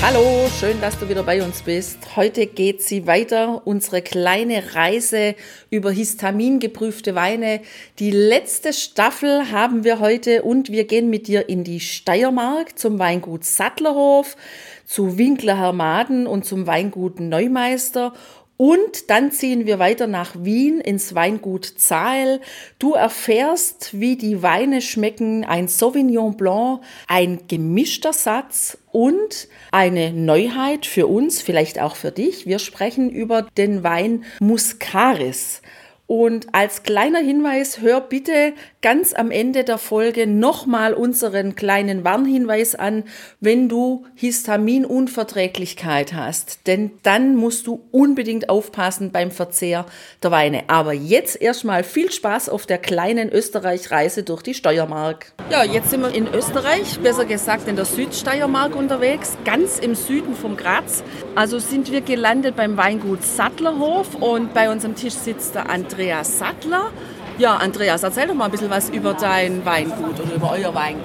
Hallo, schön, dass du wieder bei uns bist. Heute geht sie weiter, unsere kleine Reise über histamingeprüfte Weine. Die letzte Staffel haben wir heute und wir gehen mit dir in die Steiermark zum Weingut Sattlerhof, zu Winkler Hermaden und zum Weingut Neumeister und dann ziehen wir weiter nach Wien ins Weingut Zahl. Du erfährst, wie die Weine schmecken, ein Sauvignon Blanc, ein gemischter Satz und eine Neuheit für uns, vielleicht auch für dich. Wir sprechen über den Wein Muscaris. Und als kleiner Hinweis, hör bitte ganz am Ende der Folge nochmal unseren kleinen Warnhinweis an, wenn du Histaminunverträglichkeit hast. Denn dann musst du unbedingt aufpassen beim Verzehr der Weine. Aber jetzt erstmal viel Spaß auf der kleinen Österreich-Reise durch die Steiermark. Ja, jetzt sind wir in Österreich, besser gesagt in der Südsteiermark unterwegs, ganz im Süden vom Graz. Also sind wir gelandet beim Weingut Sattlerhof und bei uns am Tisch sitzt der André Andreas Sattler. Ja, Andreas, erzähl doch mal ein bisschen was über dein Weingut oder über euer Weingut.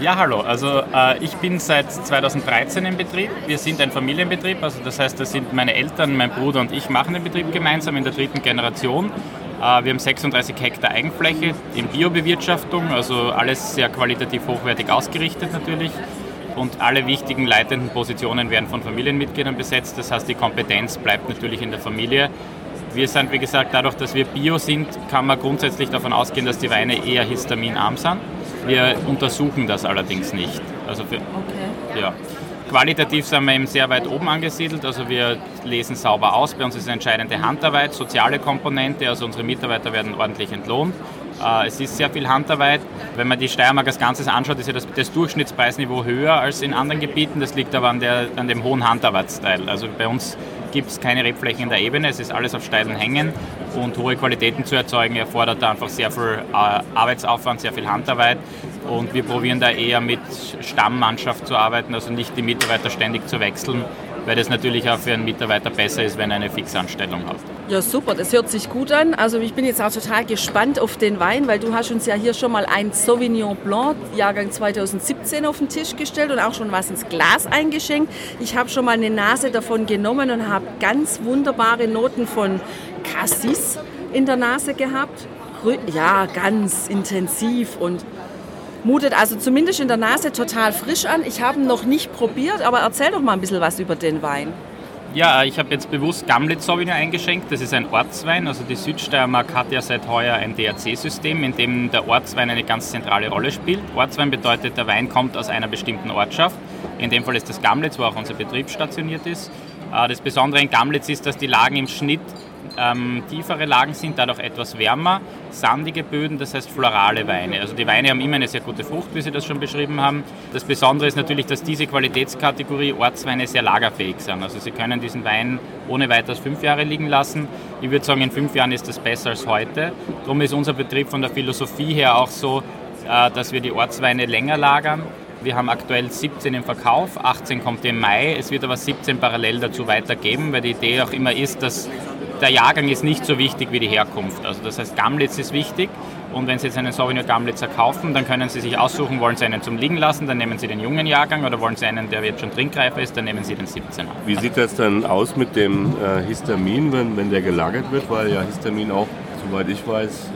Ja, hallo. Also äh, ich bin seit 2013 im Betrieb. Wir sind ein Familienbetrieb, also das heißt, das sind meine Eltern, mein Bruder und ich machen den Betrieb gemeinsam in der dritten Generation. Äh, wir haben 36 Hektar Eigenfläche in Biobewirtschaftung, also alles sehr qualitativ hochwertig ausgerichtet natürlich. Und alle wichtigen leitenden Positionen werden von Familienmitgliedern besetzt. Das heißt, die Kompetenz bleibt natürlich in der Familie. Wir sind, wie gesagt, dadurch, dass wir Bio sind, kann man grundsätzlich davon ausgehen, dass die Weine eher histaminarm sind. Wir untersuchen das allerdings nicht. Also für, okay. ja. Qualitativ sind wir eben sehr weit oben angesiedelt, also wir lesen sauber aus. Bei uns ist eine entscheidende Handarbeit, soziale Komponente, also unsere Mitarbeiter werden ordentlich entlohnt. Äh, es ist sehr viel Handarbeit. Wenn man die Steiermark als Ganzes anschaut, ist ja das, das Durchschnittspreisniveau höher als in anderen Gebieten. Das liegt aber an, der, an dem hohen Handarbeitsteil. Also bei uns gibt es keine Rebflächen in der Ebene, es ist alles auf steilen Hängen und hohe Qualitäten zu erzeugen erfordert einfach sehr viel äh, Arbeitsaufwand, sehr viel Handarbeit. Und wir probieren da eher mit Stammmannschaft zu arbeiten, also nicht die Mitarbeiter ständig zu wechseln, weil das natürlich auch für einen Mitarbeiter besser ist, wenn er eine Fixanstellung hat. Ja, super, das hört sich gut an. Also ich bin jetzt auch total gespannt auf den Wein, weil du hast uns ja hier schon mal ein Sauvignon Blanc, Jahrgang 2017, auf den Tisch gestellt und auch schon was ins Glas eingeschenkt. Ich habe schon mal eine Nase davon genommen und habe ganz wunderbare Noten von Cassis in der Nase gehabt. Ja, ganz intensiv und mutet also zumindest in der Nase total frisch an. Ich habe ihn noch nicht probiert, aber erzähl doch mal ein bisschen was über den Wein. Ja, ich habe jetzt bewusst Gamlet Sauvignon eingeschenkt. Das ist ein Ortswein. Also die Südsteiermark hat ja seit heuer ein DRC-System, in dem der Ortswein eine ganz zentrale Rolle spielt. Ortswein bedeutet, der Wein kommt aus einer bestimmten Ortschaft. In dem Fall ist das Gamlitz, wo auch unser Betrieb stationiert ist. Äh, das Besondere in Gamlitz ist, dass die Lagen im Schnitt ähm, tiefere Lagen sind, dadurch etwas wärmer, sandige Böden, das heißt florale Weine. Also die Weine haben immer eine sehr gute Frucht, wie Sie das schon beschrieben haben. Das Besondere ist natürlich, dass diese Qualitätskategorie Ortsweine sehr lagerfähig sind. Also Sie können diesen Wein ohne weiteres fünf Jahre liegen lassen. Ich würde sagen, in fünf Jahren ist das besser als heute. Darum ist unser Betrieb von der Philosophie her auch so, äh, dass wir die Ortsweine länger lagern. Wir haben aktuell 17 im Verkauf, 18 kommt im Mai. Es wird aber 17 parallel dazu weitergeben, weil die Idee auch immer ist, dass der Jahrgang ist nicht so wichtig wie die Herkunft. Also das heißt, Gamlitz ist wichtig und wenn Sie jetzt einen Sauvignon Gamlitzer kaufen, dann können Sie sich aussuchen, wollen Sie einen zum Liegen lassen, dann nehmen Sie den jungen Jahrgang oder wollen Sie einen, der jetzt schon trinkreifer ist, dann nehmen Sie den 17er. Wie sieht das dann aus mit dem äh, Histamin, wenn, wenn der gelagert wird, weil ja Histamin auch, soweit ich weiß,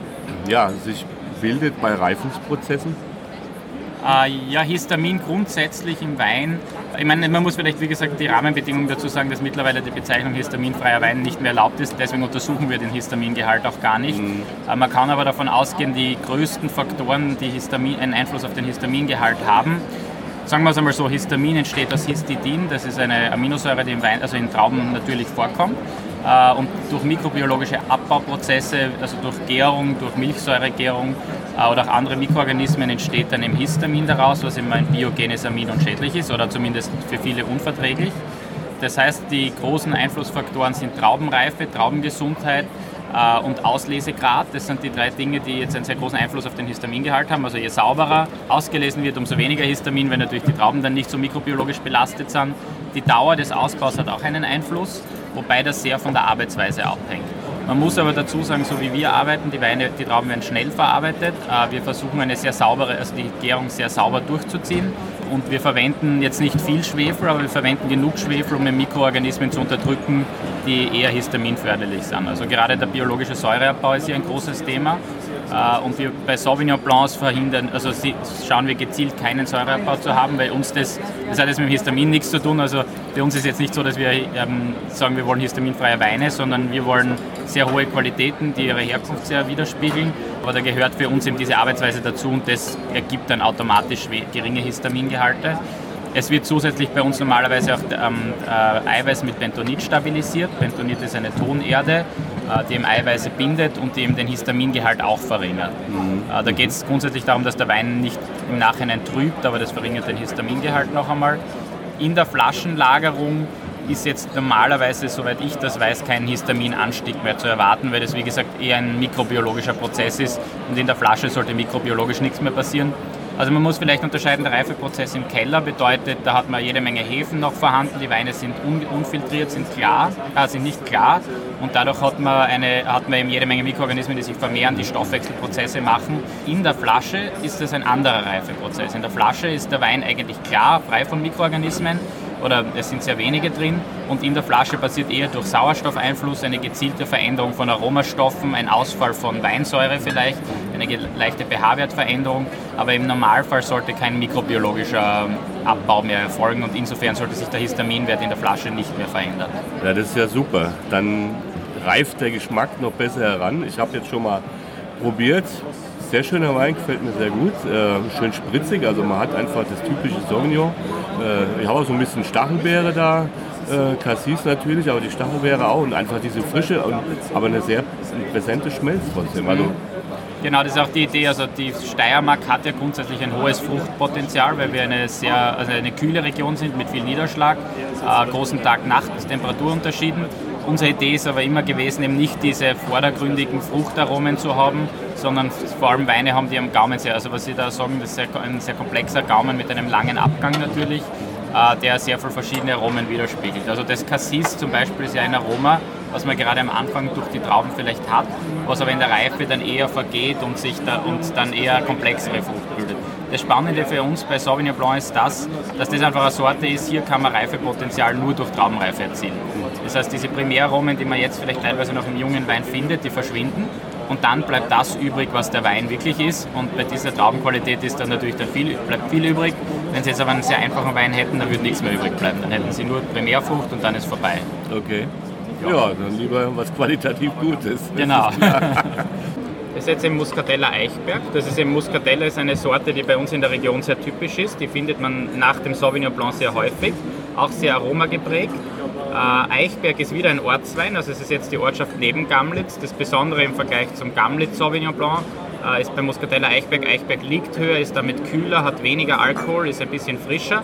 ja, sich bildet bei Reifungsprozessen? Äh, ja, Histamin grundsätzlich im Wein. Ich meine, man muss vielleicht, wie gesagt, die Rahmenbedingungen dazu sagen, dass mittlerweile die Bezeichnung histaminfreier Wein nicht mehr erlaubt ist. Deswegen untersuchen wir den Histamingehalt auch gar nicht. Mhm. Äh, man kann aber davon ausgehen, die größten Faktoren, die Histamin, einen Einfluss auf den Histamingehalt haben, sagen wir es einmal so, Histamin entsteht aus Histidin, das ist eine Aminosäure, die im Wein, also in Trauben natürlich vorkommt. Äh, und durch mikrobiologische Abbauprozesse, also durch Gärung, durch Milchsäuregärung äh, oder auch andere Mikroorganismen entsteht dann eben Histamin daraus, was immer ein biogenes Amin und schädlich ist oder zumindest für viele unverträglich. Das heißt, die großen Einflussfaktoren sind Traubenreife, Traubengesundheit, äh, und Auslesegrad. Das sind die drei Dinge, die jetzt einen sehr großen Einfluss auf den Histamingehalt haben. Also je sauberer ausgelesen wird, umso weniger Histamin, weil natürlich die Trauben dann nicht so mikrobiologisch belastet sind. Die Dauer des Ausbaus hat auch einen Einfluss, wobei das sehr von der Arbeitsweise abhängt. Man muss aber dazu sagen, so wie wir arbeiten, die Weine, die Trauben werden schnell verarbeitet. Äh, wir versuchen eine sehr saubere, also die Gärung sehr sauber durchzuziehen und wir verwenden jetzt nicht viel Schwefel, aber wir verwenden genug Schwefel, um Mikroorganismen zu unterdrücken, die eher histaminförderlich sind. Also gerade der biologische Säureabbau ist hier ein großes Thema. Äh, und wir bei Sauvignon Blancs verhindern, also schauen wir gezielt keinen Säureabbau zu haben, weil uns das, das hat jetzt mit dem Histamin nichts zu tun. Also bei uns ist jetzt nicht so, dass wir ähm, sagen, wir wollen histaminfreie Weine, sondern wir wollen sehr hohe Qualitäten, die ihre Herkunft sehr widerspiegeln. Aber da gehört für uns eben diese Arbeitsweise dazu und das ergibt dann automatisch geringe Histamingehalte. Es wird zusätzlich bei uns normalerweise auch ähm, äh, Eiweiß mit Bentonit stabilisiert. Bentonit ist eine Tonerde, die eben Eiweiße bindet und die eben den Histamingehalt auch verringert. Mhm. Äh, da geht es grundsätzlich darum, dass der Wein nicht im Nachhinein trübt, aber das verringert den Histamingehalt noch einmal. In der Flaschenlagerung ist jetzt normalerweise, soweit ich das weiß, kein Histaminanstieg mehr zu erwarten, weil das wie gesagt eher ein mikrobiologischer Prozess ist und in der Flasche sollte mikrobiologisch nichts mehr passieren. Also man muss vielleicht unterscheiden, der Reifeprozess im Keller bedeutet, da hat man jede Menge Hefen noch vorhanden, die Weine sind un unfiltriert, sind klar, äh, sind nicht klar und dadurch hat man, eine, hat man eben jede Menge Mikroorganismen, die sich vermehren, die Stoffwechselprozesse machen. In der Flasche ist das ein anderer Reifeprozess. In der Flasche ist der Wein eigentlich klar, frei von Mikroorganismen oder es sind sehr wenige drin und in der Flasche passiert eher durch Sauerstoffeinfluss eine gezielte Veränderung von Aromastoffen, ein Ausfall von Weinsäure vielleicht, eine leichte pH-Wertveränderung, aber im Normalfall sollte kein mikrobiologischer Abbau mehr erfolgen und insofern sollte sich der Histaminwert in der Flasche nicht mehr verändern. Ja, das ist ja super. Dann reift der Geschmack noch besser heran. Ich habe jetzt schon mal probiert. Sehr schöner Wein, gefällt mir sehr gut. Äh, schön spritzig, also man hat einfach das typische Sauvignon. Äh, ich habe auch so ein bisschen Stachelbeere da, äh, Cassis natürlich, aber die Stachelbeere auch und einfach diese frische, und, aber eine sehr präsente Schmelz trotzdem. Also, Genau, das ist auch die Idee. Also die Steiermark hat ja grundsätzlich ein hohes Fruchtpotenzial, weil wir eine sehr also eine kühle Region sind mit viel Niederschlag, äh, großen Tag-Nacht-Temperaturunterschieden. Unsere Idee ist aber immer gewesen, eben nicht diese vordergründigen Fruchtaromen zu haben, sondern vor allem Weine haben, die am Gaumen sehr, also was Sie da sagen, das ist ein sehr komplexer Gaumen mit einem langen Abgang natürlich, äh, der sehr viele verschiedene Aromen widerspiegelt. Also das Cassis zum Beispiel ist ja ein Aroma, was man gerade am Anfang durch die Trauben vielleicht hat, was aber in der Reife dann eher vergeht und, sich da, und dann eher komplexere Frucht bildet. Das Spannende für uns bei Sauvignon Blanc ist das, dass das einfach eine Sorte ist, hier kann man Reifepotenzial nur durch Traubenreife erzielen. Das heißt, diese Primäraromen, die man jetzt vielleicht teilweise noch im jungen Wein findet, die verschwinden und dann bleibt das übrig, was der Wein wirklich ist. Und bei dieser Traubenqualität ist dann natürlich dann viel, bleibt viel übrig. Wenn Sie jetzt aber einen sehr einfachen Wein hätten, dann würde nichts mehr übrig bleiben. Dann hätten Sie nur Primärfrucht und dann ist vorbei. Okay. Ja, ja dann lieber was qualitativ Gutes. Genau. Das ist jetzt im Muscatella Eichberg. Das ist eben Muscatella ist eine Sorte, die bei uns in der Region sehr typisch ist. Die findet man nach dem Sauvignon Blanc sehr häufig, auch sehr aromageprägt. Äh, Eichberg ist wieder ein Ortswein, also es ist jetzt die Ortschaft neben Gamlitz. Das Besondere im Vergleich zum Gamlitz Sauvignon Blanc äh, ist bei Muscatella Eichberg. Eichberg liegt höher, ist damit kühler, hat weniger Alkohol, ist ein bisschen frischer.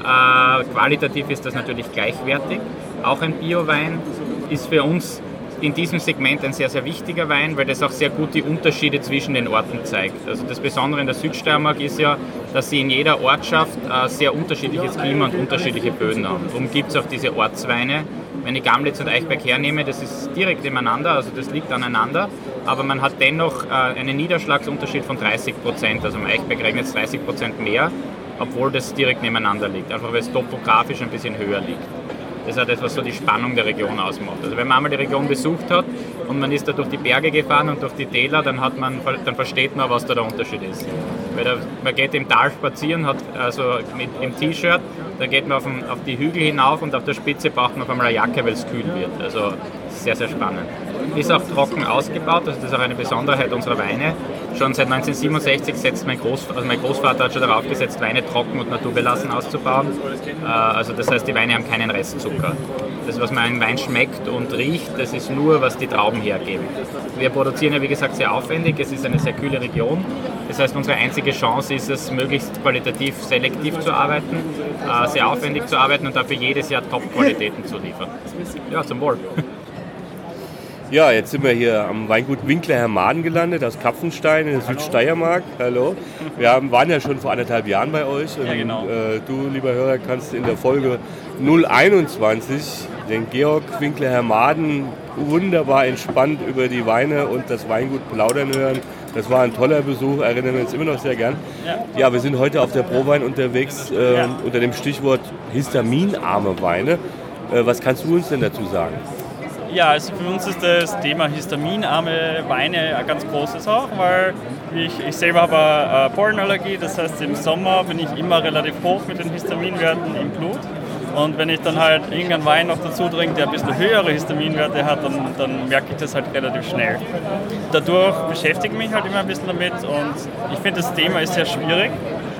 Äh, qualitativ ist das natürlich gleichwertig. Auch ein Biowein ist für uns in diesem Segment ein sehr, sehr wichtiger Wein, weil das auch sehr gut die Unterschiede zwischen den Orten zeigt. Also das Besondere in der Südsteiermark ist ja, dass sie in jeder Ortschaft äh, sehr unterschiedliches Klima und unterschiedliche Böden haben. Darum gibt es auch diese Ortsweine. Wenn ich Gamlitz und Eichberg hernehme, das ist direkt nebeneinander, also das liegt aneinander, aber man hat dennoch äh, einen Niederschlagsunterschied von 30 Prozent. Also im Eichberg regnet es 30 Prozent mehr, obwohl das direkt nebeneinander liegt, einfach weil es topografisch ein bisschen höher liegt. Das ist halt das, was so die Spannung der Region ausmacht. Also wenn man einmal die Region besucht hat und man ist da durch die Berge gefahren und durch die Täler, dann, hat man, dann versteht man, was da der Unterschied ist. Weil da, man geht im Tal spazieren, hat also mit dem T-Shirt, dann geht man auf, den, auf, die Hügel hinauf und auf der Spitze braucht man auf einmal eine Jacke, weil es kühl wird. Also sehr, sehr spannend. Ist auch trocken ausgebaut, also das ist auch eine Besonderheit unserer Weine. Schon seit 1967 setzt mein, Groß, also mein Großvater hat schon darauf gesetzt, Weine trocken und naturbelassen auszubauen. Äh, also das heißt, die Weine haben keinen Restzucker. Das, was man an Wein schmeckt und riecht, das ist nur, was die Trauben hergeben. Wir produzieren ja, wie gesagt, sehr aufwendig. Es ist eine sehr kühle Region. Das heißt, unsere einzige Chance ist es, möglichst qualitativ selektiv zu arbeiten, äh, sehr aufwendig zu arbeiten und dafür jedes Jahr Top-Qualitäten zu liefern. Ja, zum Wohl. Ja, jetzt sind wir hier am Weingut Winkler Hermaden gelandet, aus Kapfenstein in der Südsteiermark. Hallo. Wir haben, waren ja schon vor anderthalb Jahren bei euch. Und, ja, genau. Äh, du, lieber Hörer, kannst in der Folge 021 den Georg Winkler Hermaden wunderbar entspannt über die Weine und das Weingut plaudern hören. Das war ein toller Besuch, erinnern wir uns immer noch sehr gern. Ja, ja wir sind heute auf der Prowein unterwegs äh, ja. unter dem Stichwort histaminarme Weine. Äh, was kannst du uns denn dazu sagen? Ja, also für uns ist das Thema histaminarme Weine ein ganz großes auch, weil ich, ich selber habe eine Pollenallergie, das heißt im Sommer bin ich immer relativ hoch mit den Histaminwerten im Blut. Und wenn ich dann halt irgendeinen Wein noch dazu trinke, der ein bisschen höhere Histaminwerte hat, dann, dann merke ich das halt relativ schnell. Dadurch beschäftige ich mich halt immer ein bisschen damit und ich finde das Thema ist sehr schwierig,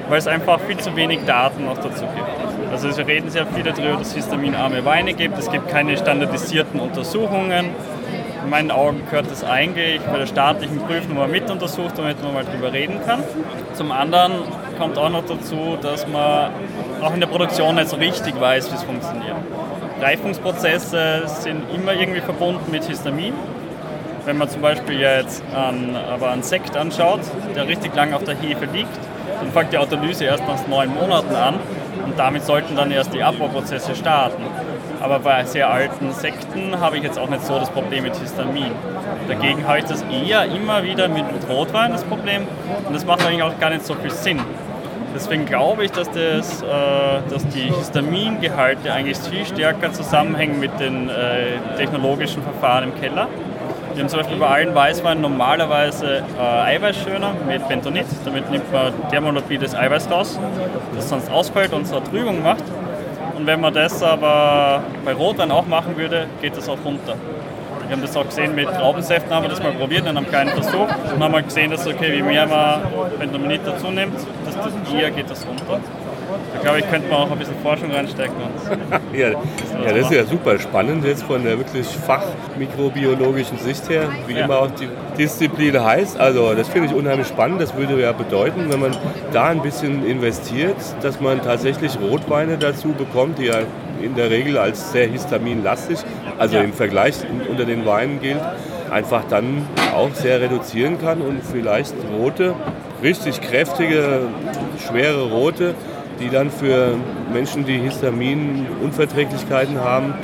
weil es einfach viel zu wenig Daten noch dazu gibt. Also wir reden sehr viel darüber, dass es histaminarme Weine gibt. Es gibt keine standardisierten Untersuchungen. In meinen Augen gehört das eigentlich bei der staatlichen Prüfung mal mit untersucht, damit man mal drüber reden kann. Zum anderen kommt auch noch dazu, dass man auch in der Produktion nicht so richtig weiß, wie es funktioniert. Reifungsprozesse sind immer irgendwie verbunden mit Histamin. Wenn man zum Beispiel jetzt an, aber einen Sekt anschaut, der richtig lange auf der Hefe liegt, dann fängt die Autolyse erst nach neun Monaten an und damit sollten dann erst die Abbauprozesse starten. Aber bei sehr alten Sekten habe ich jetzt auch nicht so das Problem mit Histamin. Dagegen habe ich das eher immer wieder mit Rotwein das Problem und das macht eigentlich auch gar nicht so viel Sinn. Deswegen glaube ich, dass, das, äh, dass die Histamingehalte eigentlich viel stärker zusammenhängen mit den äh, technologischen Verfahren im Keller. Wir haben zum Beispiel bei allen Weißweinen normalerweise äh, Eiweißschöner mit Bentonit. Damit nimmt man thermolabiles Eiweiß raus, das sonst ausfällt und so eine Trübung macht. Und wenn man das aber bei Rotwein auch machen würde, geht das auch runter. Wir haben das auch gesehen mit Traubensäften, haben wir das mal probiert in einem kleinen Versuch und haben halt gesehen, dass okay, wie mehr man Bentonit dazu nimmt, desto eher geht das runter. Da glaube ich, könnte man auch ein bisschen Forschung reinstecken. ja, ja, das ist ja super spannend jetzt von der wirklich fachmikrobiologischen Sicht her, wie ja. immer auch die Disziplin heißt. Also das finde ich unheimlich spannend. Das würde ja bedeuten, wenn man da ein bisschen investiert, dass man tatsächlich Rotweine dazu bekommt, die ja in der Regel als sehr histaminlastig, also ja. im Vergleich unter den Weinen gilt, einfach dann auch sehr reduzieren kann und vielleicht rote, richtig kräftige, schwere rote die dann für Menschen, die Histaminunverträglichkeiten haben,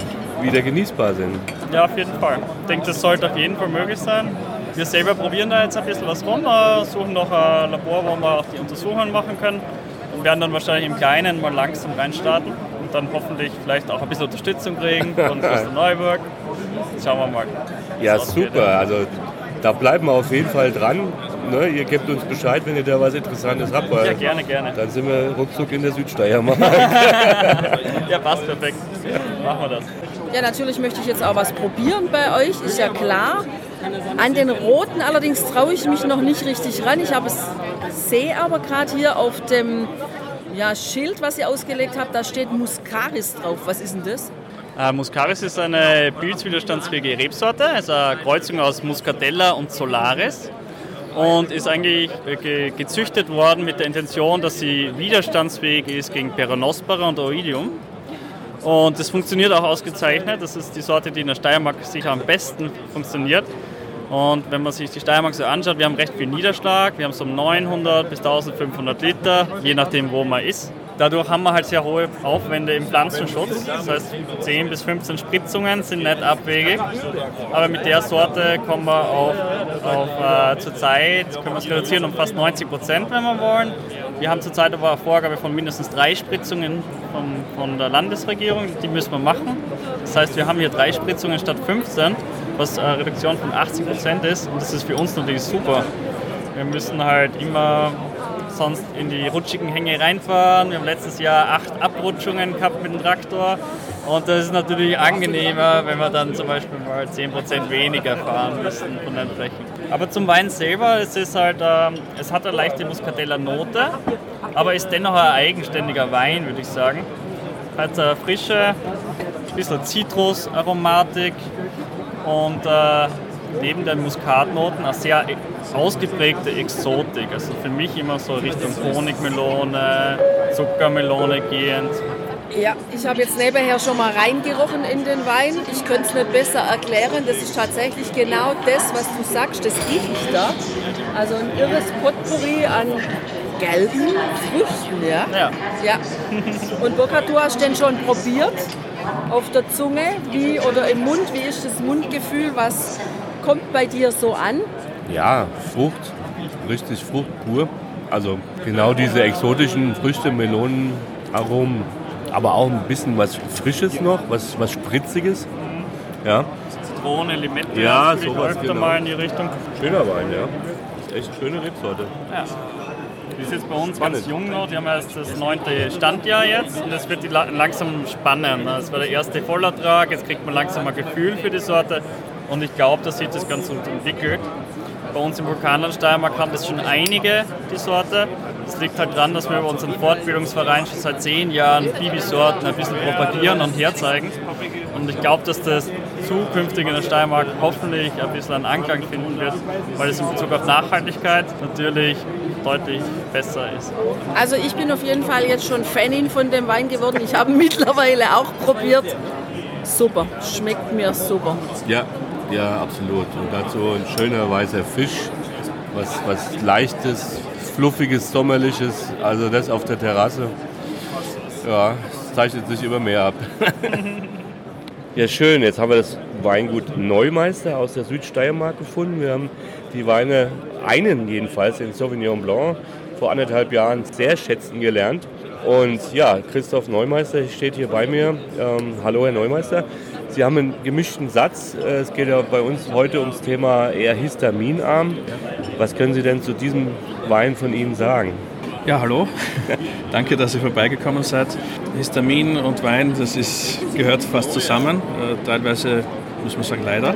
wieder genießbar sind. Ja, auf jeden Fall. Ich denke, das sollte auf jeden Fall möglich sein. Wir selber probieren da jetzt ein bisschen was rum, suchen noch ein Labor, wo wir auch die Untersuchungen machen können und werden dann wahrscheinlich im Kleinen mal langsam reinstarten und dann hoffentlich vielleicht auch ein bisschen Unterstützung kriegen von Christian Neuburg. Schauen wir mal. Ja, super. Also da bleiben wir auf jeden Fall dran ne, ihr gebt uns Bescheid, wenn ihr da was Interessantes habt. ja, gerne, gerne. Dann sind wir ruckzuck in der Südsteiermark. ja, passt perfekt. Machen wir das. Ja, natürlich möchte ich jetzt auch was probieren bei euch, ist ja klar. An den roten allerdings traue ich mich noch nicht richtig ran. Ich habe es sehe aber gerade hier auf dem ja, Schild, was ihr ausgelegt habt, da steht Muscaris drauf. Was ist denn das? Äh, Muscaris ist eine pilzwiderstandsfähige Rebsorte, also eine Kreuzung aus Muscatella und Solaris und ist eigentlich äh, gezüchtet worden mit der Intention, dass sie widerstandsfähig ist gegen Peronospora und Oidium. Und das funktioniert auch ausgezeichnet. Das ist die Sorte, die in der Steiermark sicher am besten funktioniert. Und wenn man sich die Steiermark so anschaut, wir haben recht viel Niederschlag. Wir haben so 900 bis 1500 Liter, je nachdem, wo man ist. Dadurch haben wir halt sehr hohe Aufwände im Pflanzenschutz. Das heißt, 10 bis 15 Spritzungen sind nicht abwegig. Aber mit der Sorte kommen wir auf, äh, zurzeit, können wir es reduzieren um fast 90 Prozent, wenn wir wollen. Wir haben zurzeit aber eine Vorgabe von mindestens drei Spritzungen von, von der Landesregierung. Die müssen wir machen. Das heißt, wir haben hier drei Spritzungen statt 15, was eine Reduktion von 80 Prozent ist. Und das ist für uns natürlich super. Wir müssen halt immer sonst in die rutschigen Hänge reinfahren. Wir haben letztes Jahr acht Abrutschungen gehabt mit dem Traktor Und das ist natürlich angenehmer, wenn wir dann zum Beispiel mal 10% weniger fahren müssen von den Flächen. Aber zum Wein selber, es ist halt, ähm, es hat eine leichte Muscatella-Note, aber ist dennoch ein eigenständiger Wein, würde ich sagen. Hat eine frische, ein bisschen Zitrusaromatik und äh, neben den Muskatnoten eine sehr ausgeprägte Exotik. Also für mich immer so Richtung Honigmelone, Zuckermelone gehend. Ja, ich habe jetzt nebenher schon mal reingerochen in den Wein. Ich könnte es nicht besser erklären. Das ist tatsächlich genau das, was du sagst. Das rieche ich da. Also ein irres Potpourri an gelben Früchten, ja? Ja. Ja. Und Burkhard, du hast den schon probiert auf der Zunge wie, oder im Mund. Wie ist das Mundgefühl? Was kommt bei dir so an? Ja, Frucht, richtig Frucht pur. Also genau diese exotischen Früchte, Melonen, Aromen, aber auch ein bisschen was Frisches noch, was, was Spritziges. Ja, Zitrone, Limette, Ja, das sowas, öfter genau. mal in die Richtung. schöner Wein, ja. Echt schöne Rebsorte. Ja. Die ist jetzt bei uns Spannend. ganz jung noch, die haben erst das neunte Standjahr jetzt und es wird die la- langsam spannend. Das war der erste Vollertrag, jetzt kriegt man langsam ein Gefühl für die Sorte und ich glaube, dass sich das ganz gut entwickelt. Bei uns im Vulkanland Steiermark haben das schon einige, die Sorte. Das liegt halt daran, dass wir über unseren Fortbildungsverein schon seit zehn Jahren Bibi-Sorten ein bisschen propagieren und herzeigen. Und ich glaube, dass das zukünftig in der Steiermark hoffentlich ein bisschen einen Anklang finden wird, weil es in Bezug auf Nachhaltigkeit natürlich deutlich besser ist. Also ich bin auf jeden Fall jetzt schon Fanin von dem Wein geworden. Ich habe ihn mittlerweile auch probiert. Super, schmeckt mir super. Ja, ja, absolut. Und dazu ein schöner weißer Fisch, was, was leichtes, fluffiges, sommerliches, also das auf der Terrasse. Ja, es zeichnet sich immer mehr ab. ja, schön. Jetzt haben wir das Weingut Neumeister aus der Südsteiermark gefunden. Wir haben die Weine, einen jedenfalls, den Sauvignon Blanc, vor anderthalb Jahren sehr schätzen gelernt. Und ja, Christoph Neumeister steht hier bei mir. Ähm, hallo, Herr Neumeister. Sie haben einen gemischten Satz. Äh, Es geht ja bei uns heute ums Thema eher histaminarm. Was können Sie denn zu diesem Wein von Ihnen sagen? Ja, hallo. Danke, dass ihr vorbeigekommen seid. Histamin und Wein, das ist, gehört fast zusammen. Äh, teilweise muss man sagen, leider.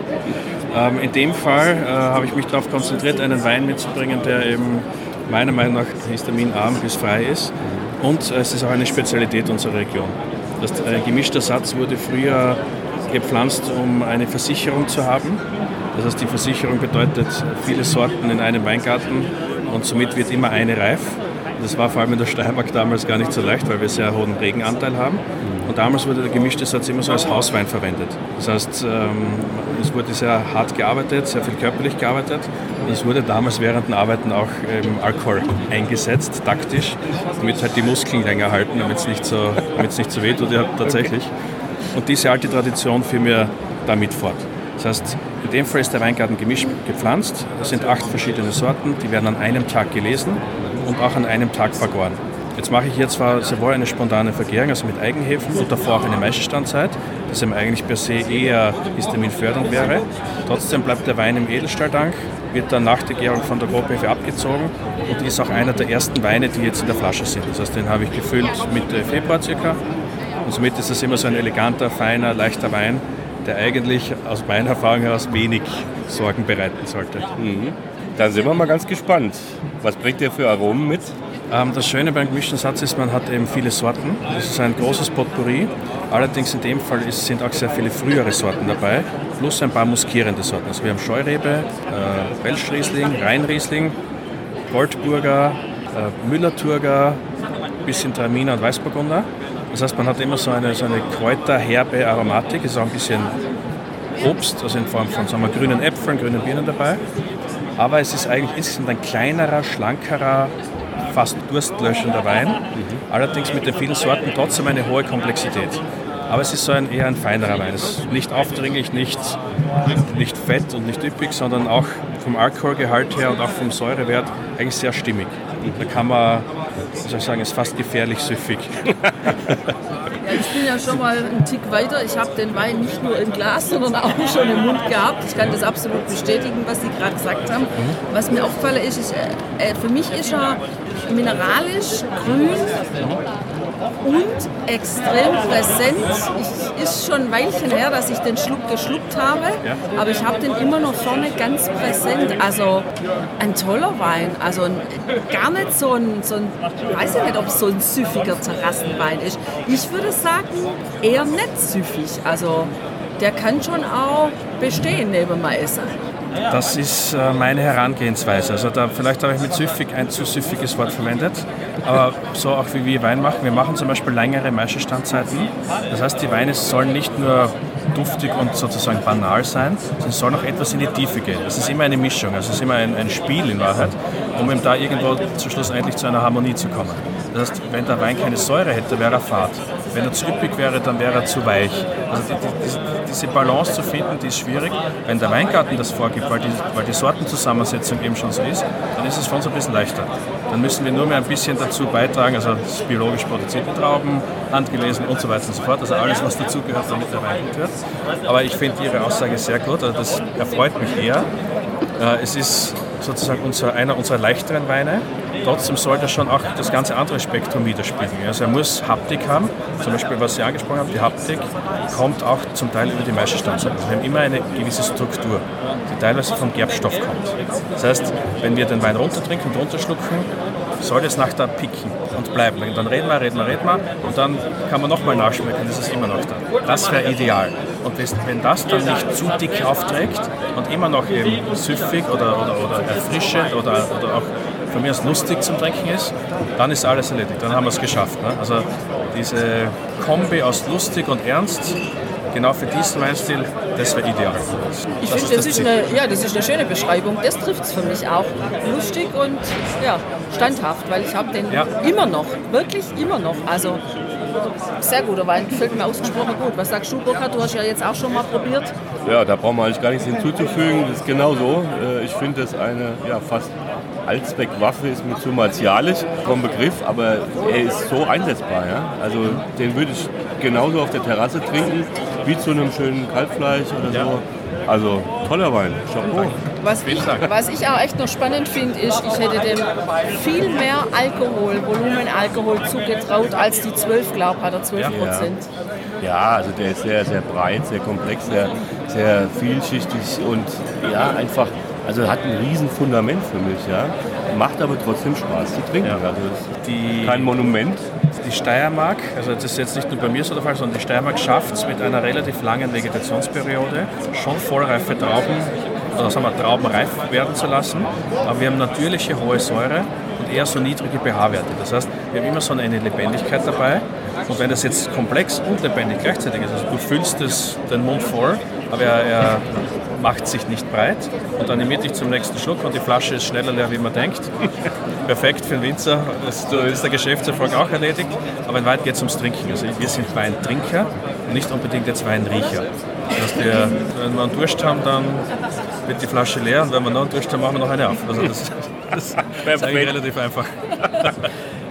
Ähm, in dem Fall äh, habe ich mich darauf konzentriert, einen Wein mitzubringen, der eben meiner Meinung nach histaminarm bis frei ist. Und es ist auch eine Spezialität unserer Region. Das äh, gemischter Satz wurde früher gepflanzt, um eine Versicherung zu haben. Das heißt, die Versicherung bedeutet viele Sorten in einem Weingarten und somit wird immer eine reif. Das war vor allem in der Steiermark damals gar nicht so leicht, weil wir sehr hohen Regenanteil haben. Und damals wurde der gemischte Satz immer so als Hauswein verwendet. Das heißt, ähm, es wurde sehr hart gearbeitet, sehr viel körperlich gearbeitet. Und es wurde damals während den Arbeiten auch ähm, Alkohol eingesetzt, taktisch, damit halt die Muskeln länger halten, damit es nicht so, damit's nicht so weh tut, ja, tatsächlich. Und diese alte Tradition führen wir damit fort. Das heißt, in dem Fall ist der Weingarten gemischt gepflanzt. Es sind acht verschiedene Sorten, die werden an einem Tag gelesen und auch an einem Tag vergoren. Jetzt mache ich hier zwar sehr wohl eine spontane Vergärung, also mit Eigenhefen und davor auch eine Maischestandzeit, das eben eigentlich per se eher histaminfördernd wäre. Trotzdem bleibt der Wein im Edelstahltank, wird dann nach der Gärung von der Grobhefe abgezogen und ist auch einer der ersten Weine, die jetzt in der Flasche sind. Das heißt, den habe ich gefüllt Mitte Februar circa und somit ist es immer so ein eleganter, feiner, leichter Wein, der eigentlich aus meiner Erfahrung heraus wenig Sorgen bereiten sollte. Dann sind wir mal ganz gespannt. Was bringt der für Aromen mit? Ähm, das Schöne beim gemischten Satz ist, man hat eben viele Sorten. Es ist ein großes Potpourri. Allerdings in dem Fall sind auch sehr viele frühere Sorten dabei, plus ein paar muskierende Sorten. Also wir haben Scheurebe, äh, Welschriesling, Rheinriesling, Goldburger, äh, Müller-Thurger, bisschen Traminer und Weißburgunder. Das heißt, man hat immer so eine, so eine kräuterherbe Aromatik. Es ist auch ein bisschen Obst, also in Form von sagen wir, grünen Äpfeln, grünen Birnen dabei. Aber es ist eigentlich insgesamt ein kleinerer, schlankerer, fast durstlöschender Wein. Allerdings mit den vielen Sorten trotzdem eine hohe Komplexität. Aber es ist so ein, eher ein feinerer Wein. Es ist nicht aufdringlich, nicht, nicht fett und nicht üppig, sondern auch vom Alkoholgehalt her und auch vom Säurewert eigentlich sehr stimmig. Da kann man, soll ich sagen, ist fast gefährlich süffig. Ja, ich bin ja schon mal einen Tick weiter. Ich habe den Wein nicht nur im Glas, sondern auch schon im Mund gehabt. Ich kann das absolut bestätigen, was Sie gerade gesagt haben. Was mir aufgefallen ist, ist äh, äh für mich ist er mineralisch, grün und extrem präsent. Ich, ist schon ein Weilchen her, dass ich den Schluck geschluckt habe, aber ich habe den immer noch vorne ganz präsent. Also ein toller Wein. Also ein, gar nicht so ein, so ein, weiß ich nicht, ob es so ein süffiger Terrassenwein ist. Ich würde sagen, eher nicht süffig. Also der kann schon auch bestehen neben dem Essen. Das ist äh, meine Herangehensweise. Also da, vielleicht habe ich mit süffig ein zu süffiges Wort verwendet, aber so auch wie wir Wein machen. Wir machen zum Beispiel längere Maischestandzeiten. Das heißt, die Weine sollen nicht nur duftig und sozusagen banal sein, sondern es soll auch etwas in die Tiefe gehen. Es ist immer eine Mischung, also es ist immer ein, ein Spiel in Wahrheit, um eben da irgendwo zum Schluss endlich zu einer Harmonie zu kommen. Das heißt, wenn der Wein keine Säure hätte, wäre er fad. Wenn er zu üppig wäre, dann wäre er zu weich. Also die, die, diese Balance zu finden, die ist schwierig. Wenn der Weingarten das vorgibt, weil die, weil die Sortenzusammensetzung eben schon so ist, dann ist es für uns ein bisschen leichter. Dann müssen wir nur mehr ein bisschen dazu beitragen, also biologisch produzierte Trauben, handgelesen und so weiter und so fort. Also alles, was dazugehört, damit der Wein gut wird. Aber ich finde Ihre Aussage sehr gut, also das erfreut mich eher. Äh, es ist sozusagen unser, einer unserer leichteren Weine. Trotzdem sollte er schon auch das ganze andere Spektrum widerspiegeln. Also er muss Haptik haben, zum Beispiel was Sie angesprochen haben, die Haptik kommt auch zum Teil über die Maischestandssäure. Wir haben immer eine gewisse Struktur, die teilweise vom Gerbstoff kommt. Das heißt, wenn wir den Wein runtertrinken und runterschlucken, soll es nach da picken und bleiben. Dann reden wir, reden wir, reden wir und dann kann man nochmal nachschmecken, das ist immer noch da. Das wäre ideal. Und wenn das dann nicht zu dick aufträgt und immer noch eben süffig oder, oder, oder erfrischend oder, oder auch von mir aus lustig zum Trinken ist, dann ist alles erledigt. Dann haben wir es geschafft. Ne? Also diese Kombi aus lustig und ernst, genau für diesen Weinstil, das wäre ideal. Ich finde, das, das, ist eine, ja, das ist eine schöne Beschreibung. Das trifft es für mich auch. Lustig und ja, standhaft, weil ich habe den ja. immer noch, wirklich immer noch. Also sehr guter Wein, gefällt mir ausgesprochen gut. Was sagst du, Burkhard? Du hast ja jetzt auch schon mal probiert. Ja, da brauchen wir eigentlich gar nichts hinzuzufügen. Das ist genau so. Äh, ich finde das eine ja, fast Allzweckwaffe ist mir zu martialisch vom Begriff, aber er ist so einsetzbar. Ja? Also den würde ich genauso auf der Terrasse trinken, wie zu einem schönen Kalbfleisch oder ja. so. Also toller Wein. Chapeau. Was ich, was ich auch echt noch spannend finde, ist, ich hätte dem viel mehr Alkohol, Volumenalkohol zugetraut als die 12, glaube ich, hat er 12 Prozent. Ja. ja. also der ist sehr, sehr breit, sehr komplex, sehr, sehr vielschichtig und ja, einfach also hat ein riesen Fundament für mich, ja. Macht aber trotzdem Spaß zu trinken. Ja. Also die, kein Monument. Die Steiermark, also das ist jetzt nicht nur bei mir so der Fall, sondern die Steiermark schafft es mit einer relativ langen Vegetationsperiode schon vollreife Trauben oder sagen wir, Trauben reif werden zu lassen. Aber wir haben natürliche hohe Säure und eher so niedrige pH-Werte. Das heißt, wir haben immer so eine Lebendigkeit dabei. Und wenn das jetzt komplex und lebendig gleichzeitig ist, also du füllst das, den Mund voll, aber er, er macht sich nicht breit und animiert dich zum nächsten Schluck und die Flasche ist schneller leer, wie man denkt. Perfekt für den Winzer, das ist der Geschäftserfolg auch erledigt. Aber in Wahrheit geht es ums Trinken. Also wir sind Weintrinker und nicht unbedingt jetzt Weinriecher. Das heißt, wir, wenn wir einen Durst haben, dann wird die Flasche leer und wenn wir noch einen Durst haben, machen wir noch eine auf. Also das, das ist eigentlich relativ einfach.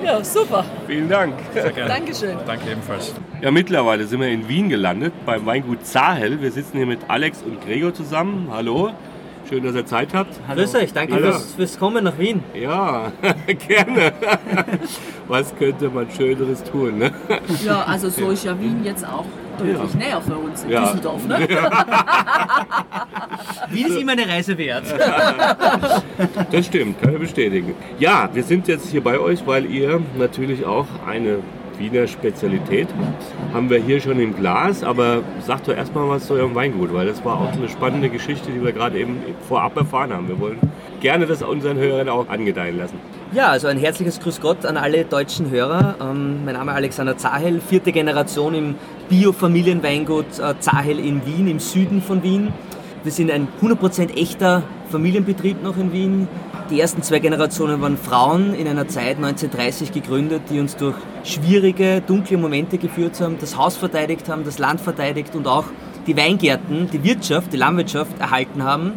Ja, super. Vielen Dank. Sehr gerne. Dankeschön. Danke ebenfalls. Ja, mittlerweile sind wir in Wien gelandet, beim Weingut Zahel. Wir sitzen hier mit Alex und Gregor zusammen. Hallo. Schön, dass ihr Zeit habt. Hallo. Grüß euch, danke fürs, fürs, Kommen nach Wien. Ja, gerne. Was könnte man Schöneres tun? Ne? Ja, also so ist ja Wien jetzt auch deutlich ja. näher für uns in ja. Düsseldorf. Ne? Wien ist immer eine Reise wert. das stimmt, kann ich bestätigen. Ja, wir sind jetzt hier bei euch, weil ihr natürlich auch eine Wiener Spezialität haben wir hier schon im Glas, aber sagt doch erstmal was zu eurem Weingut, weil das war auch eine spannende Geschichte, die wir gerade eben vorab erfahren haben. Wir wollen gerne das unseren Hörern auch angedeihen lassen. Ja, also ein herzliches Grüß Gott an alle deutschen Hörer. Ähm, mein Name ist Alexander Zahel, vierte Generation im Bio-Familienweingut äh, Zahel in Wien, im Süden von Wien. Wir sind ein 100% echter Familienbetrieb noch in Wien. Die ersten zwei Generationen waren Frauen in einer Zeit 1930 gegründet, die uns durch schwierige, dunkle Momente geführt haben, das Haus verteidigt haben, das Land verteidigt und auch die Weingärten, die Wirtschaft, die Landwirtschaft erhalten haben.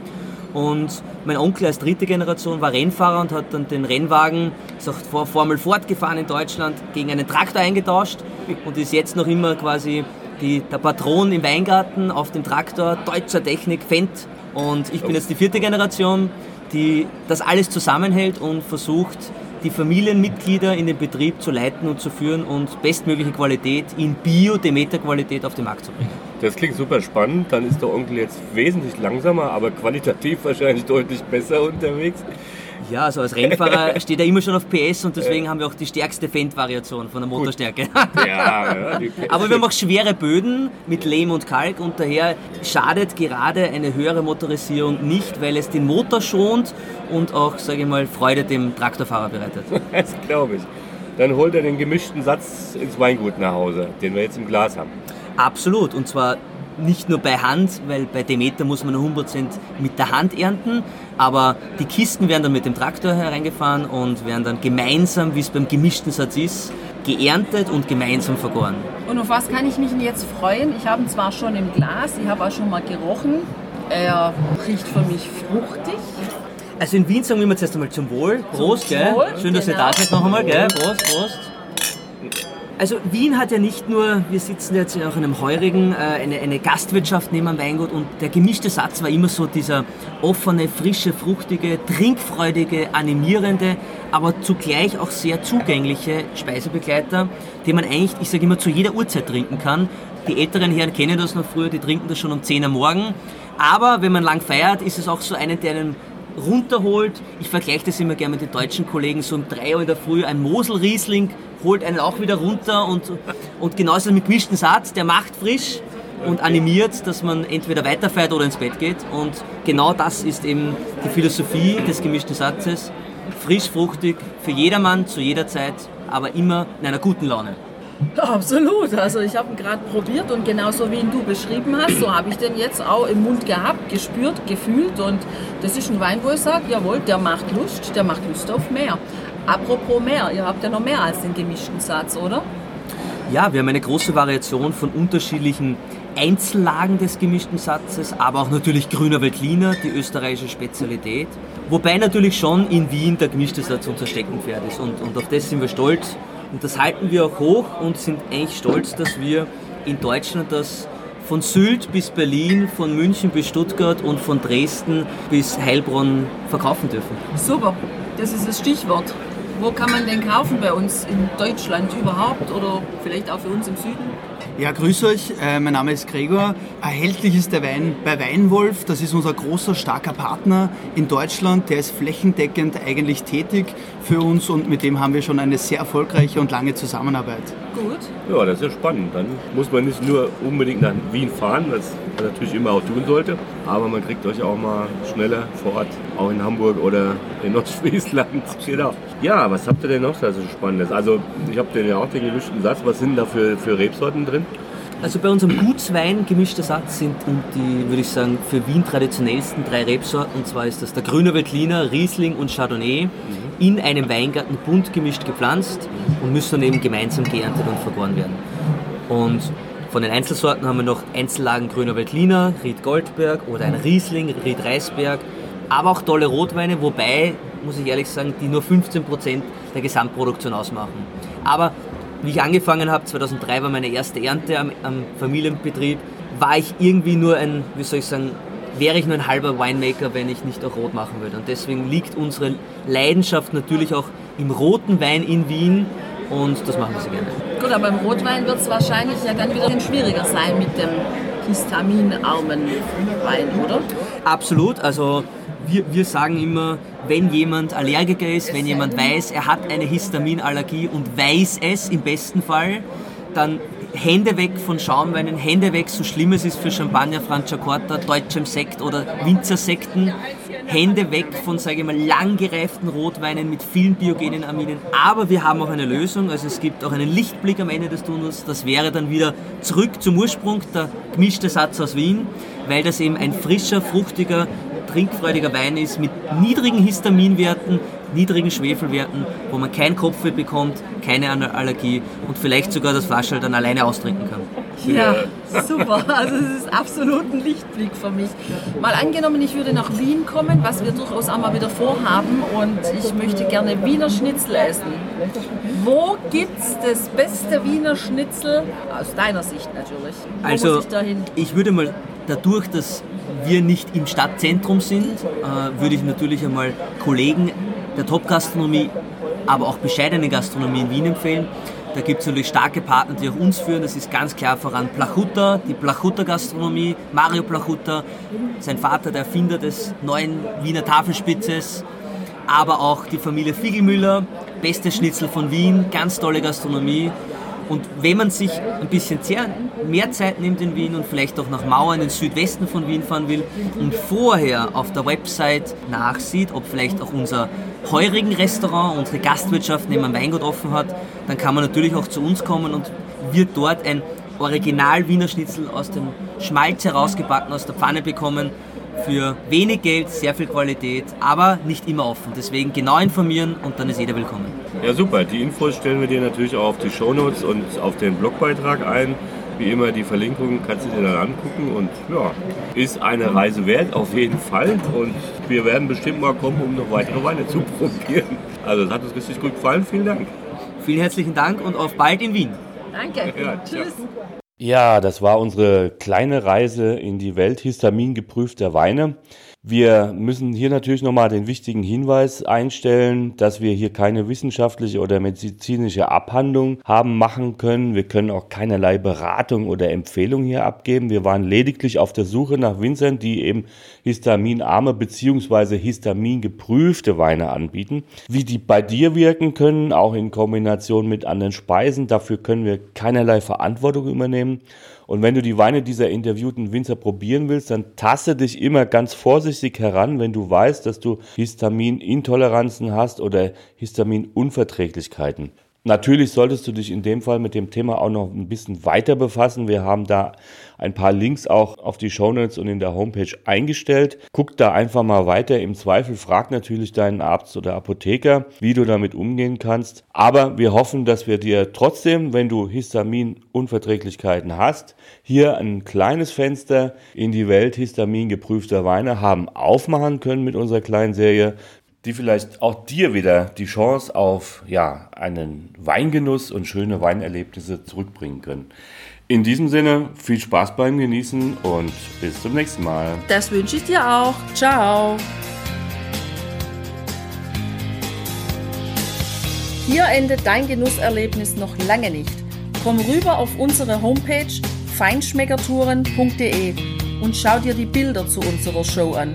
Und mein Onkel als dritte Generation war Rennfahrer und hat dann den Rennwagen, vor Formel Ford gefahren in Deutschland, gegen einen Traktor eingetauscht und ist jetzt noch immer quasi die, der Patron im Weingarten auf dem Traktor, deutscher Technik, Fendt. Und ich bin jetzt die vierte Generation, die das alles zusammenhält und versucht, die Familienmitglieder in den Betrieb zu leiten und zu führen und bestmögliche Qualität in Bio-Demeter-Qualität auf den Markt zu bringen. Das klingt super spannend. Dann ist der Onkel jetzt wesentlich langsamer, aber qualitativ wahrscheinlich deutlich besser unterwegs. Ja, also als Rennfahrer steht er immer schon auf PS und deswegen haben wir auch die stärkste Fendt-Variation von der Motorstärke. Ja, ja, Aber wir haben auch schwere Böden mit Lehm und Kalk und daher schadet gerade eine höhere Motorisierung nicht, weil es den Motor schont und auch, sage ich mal, Freude dem Traktorfahrer bereitet. Das glaube ich. Dann holt er den gemischten Satz ins Weingut nach Hause, den wir jetzt im Glas haben. Absolut. Und zwar nicht nur bei Hand, weil bei Demeter muss man 100% mit der Hand ernten, aber die Kisten werden dann mit dem Traktor hereingefahren und werden dann gemeinsam, wie es beim gemischten Satz ist, geerntet und gemeinsam vergoren. Und auf was kann ich mich jetzt freuen? Ich habe ihn zwar schon im Glas, ich habe auch schon mal gerochen. Er riecht für mich fruchtig. Also in Wien sagen wir immer zuerst einmal zum Wohl. Prost, Zum gell? Wohl, Schön, dass ihr genau. da seid noch einmal, gell? Prost, Prost. Also Wien hat ja nicht nur, wir sitzen jetzt auch in einem heurigen, äh, eine, eine Gastwirtschaft neben einem Weingut und der gemischte Satz war immer so dieser offene, frische, fruchtige, trinkfreudige, animierende, aber zugleich auch sehr zugängliche Speisebegleiter, den man eigentlich, ich sage immer, zu jeder Uhrzeit trinken kann. Die älteren Herren kennen das noch früher, die trinken das schon um 10 Uhr morgen. Aber wenn man lang feiert, ist es auch so einen, der einen runterholt. Ich vergleiche das immer gerne mit den deutschen Kollegen, so um 3 Uhr in der Früh ein Mosel-Riesling holt einen auch wieder runter und, und genauso mit gemischten Satz, der macht frisch und animiert, dass man entweder weiterfeiert oder ins Bett geht. Und genau das ist eben die Philosophie des gemischten Satzes. Frisch, fruchtig, für jedermann, zu jeder Zeit, aber immer in einer guten Laune. Absolut. Also ich habe ihn gerade probiert und genauso wie ihn du beschrieben hast, so habe ich den jetzt auch im Mund gehabt, gespürt, gefühlt und das ist ein Wein, wo ich sage, jawohl, der macht Lust, der macht Lust auf mehr. Apropos mehr, ihr habt ja noch mehr als den gemischten Satz, oder? Ja, wir haben eine große Variation von unterschiedlichen Einzellagen des gemischten Satzes, aber auch natürlich Grüner Veltliner, die österreichische Spezialität. Wobei natürlich schon in Wien der gemischte Satz unser Steckenpferd ist und, und auf das sind wir stolz und das halten wir auch hoch und sind eigentlich stolz, dass wir in Deutschland das von Sylt bis Berlin, von München bis Stuttgart und von Dresden bis Heilbronn verkaufen dürfen. Super, das ist das Stichwort. Wo kann man den kaufen bei uns in Deutschland überhaupt oder vielleicht auch für uns im Süden? Ja, grüß euch. Äh, mein Name ist Gregor. Erhältlich ist der Wein bei Weinwolf. Das ist unser großer, starker Partner in Deutschland. Der ist flächendeckend eigentlich tätig für uns und mit dem haben wir schon eine sehr erfolgreiche und lange Zusammenarbeit. Gut. Ja, das ist ja spannend. Dann muss man nicht nur unbedingt nach Wien fahren, was man natürlich immer auch tun sollte, aber man kriegt euch auch mal schneller vor Ort, auch in Hamburg oder in Nordfriesland. Genau. Ja, was habt ihr denn noch so Spannendes? Also, ich habe den ja auch den gemischten Satz. Was sind da für, für Rebsorten drin? Also bei unserem Gutswein gemischter Satz sind die, würde ich sagen, für Wien traditionellsten drei Rebsorten. Und zwar ist das der Grüner Veltliner, Riesling und Chardonnay in einem Weingarten bunt gemischt gepflanzt und müssen dann eben gemeinsam geerntet und vergoren werden. Und von den Einzelsorten haben wir noch Einzellagen Grüner Veltliner, Ried Goldberg oder ein Riesling, Ried Reisberg, aber auch tolle Rotweine, wobei, muss ich ehrlich sagen, die nur 15% der Gesamtproduktion ausmachen. Aber wie ich angefangen habe, 2003 war meine erste Ernte am, am Familienbetrieb, war ich irgendwie nur ein, wie soll ich sagen, wäre ich nur ein halber Winemaker, wenn ich nicht auch rot machen würde. Und deswegen liegt unsere Leidenschaft natürlich auch im roten Wein in Wien und das machen wir sehr gerne. Gut, aber beim Rotwein wird es wahrscheinlich ja dann wieder schwieriger sein mit dem histaminarmen Wein, oder? Absolut, also wir, wir sagen immer, wenn jemand Allergiker ist, wenn jemand weiß, er hat eine Histaminallergie und weiß es im besten Fall, dann Hände weg von Schaumweinen, Hände weg, so schlimm es ist für Champagner, Franciacorta, deutschem Sekt oder Winzersekten. Hände weg von, sage ich mal, lang gereiften Rotweinen mit vielen biogenen Aminen. Aber wir haben auch eine Lösung, also es gibt auch einen Lichtblick am Ende des Tunnels. Das wäre dann wieder zurück zum Ursprung, der gemischte Satz aus Wien, weil das eben ein frischer, fruchtiger, trinkfreudiger Wein ist mit niedrigen Histaminwerten, niedrigen Schwefelwerten, wo man kein Kopfweh bekommt, keine Allergie und vielleicht sogar das Flaschel dann alleine austrinken kann. Ja, Super, also es ist absolut ein Lichtblick für mich. Mal angenommen, ich würde nach Wien kommen, was wir durchaus auch mal wieder vorhaben und ich möchte gerne Wiener Schnitzel essen. Wo gibt es das beste Wiener Schnitzel, aus deiner Sicht natürlich? Wo Also muss ich dahin? ich würde mal dadurch, dass wir nicht im Stadtzentrum sind, äh, würde ich natürlich einmal Kollegen der Top-Gastronomie, aber auch bescheidene Gastronomie in Wien empfehlen. Da gibt es natürlich starke Partner, die auch uns führen. Das ist ganz klar voran Plachutta, die Plachutta-Gastronomie, Mario Plachutta, sein Vater, der Erfinder des neuen Wiener Tafelspitzes, aber auch die Familie Fiegelmüller, beste Schnitzel von Wien, ganz tolle Gastronomie. Und wenn man sich ein bisschen mehr Zeit nimmt in Wien und vielleicht auch nach Mauer in den Südwesten von Wien fahren will und vorher auf der Website nachsieht, ob vielleicht auch unser heurigen Restaurant, unsere Gastwirtschaft neben dem Weingut offen hat, dann kann man natürlich auch zu uns kommen und wird dort ein Original Wiener Schnitzel aus dem Schmalz herausgebacken, aus der Pfanne bekommen. Für wenig Geld, sehr viel Qualität, aber nicht immer offen. Deswegen genau informieren und dann ist jeder willkommen. Ja, super. Die Infos stellen wir dir natürlich auch auf die Shownotes und auf den Blogbeitrag ein. Wie immer, die Verlinkungen kannst du dir dann angucken und ja, ist eine Reise wert, auf jeden Fall. Und wir werden bestimmt mal kommen, um noch weitere Weine zu probieren. Also, es hat uns richtig gut gefallen. Vielen Dank. Vielen herzlichen Dank und auf bald in Wien. Danke. Ja, Tschüss. Ja, das war unsere kleine Reise in die Welt histamingeprüfter Weine. Wir müssen hier natürlich nochmal den wichtigen Hinweis einstellen, dass wir hier keine wissenschaftliche oder medizinische Abhandlung haben machen können. Wir können auch keinerlei Beratung oder Empfehlung hier abgeben. Wir waren lediglich auf der Suche nach Winzern, die eben histaminarme bzw. histamingeprüfte Weine anbieten. Wie die bei dir wirken können, auch in Kombination mit anderen Speisen, dafür können wir keinerlei Verantwortung übernehmen. Und wenn du die Weine dieser interviewten Winzer probieren willst, dann taste dich immer ganz vorsichtig heran, wenn du weißt, dass du Histaminintoleranzen hast oder Histaminunverträglichkeiten. Natürlich solltest du dich in dem Fall mit dem Thema auch noch ein bisschen weiter befassen. Wir haben da ein paar Links auch auf die Shownotes und in der Homepage eingestellt. Guck da einfach mal weiter. Im Zweifel frag natürlich deinen Arzt oder Apotheker, wie du damit umgehen kannst. Aber wir hoffen, dass wir dir trotzdem, wenn du Histaminunverträglichkeiten hast, hier ein kleines Fenster in die Welt histamingeprüfter Weine haben aufmachen können mit unserer kleinen Serie die vielleicht auch dir wieder die Chance auf ja, einen Weingenuss und schöne Weinerlebnisse zurückbringen können. In diesem Sinne, viel Spaß beim Genießen und bis zum nächsten Mal. Das wünsche ich dir auch. Ciao. Hier endet dein Genusserlebnis noch lange nicht. Komm rüber auf unsere Homepage feinschmeckertouren.de und schau dir die Bilder zu unserer Show an.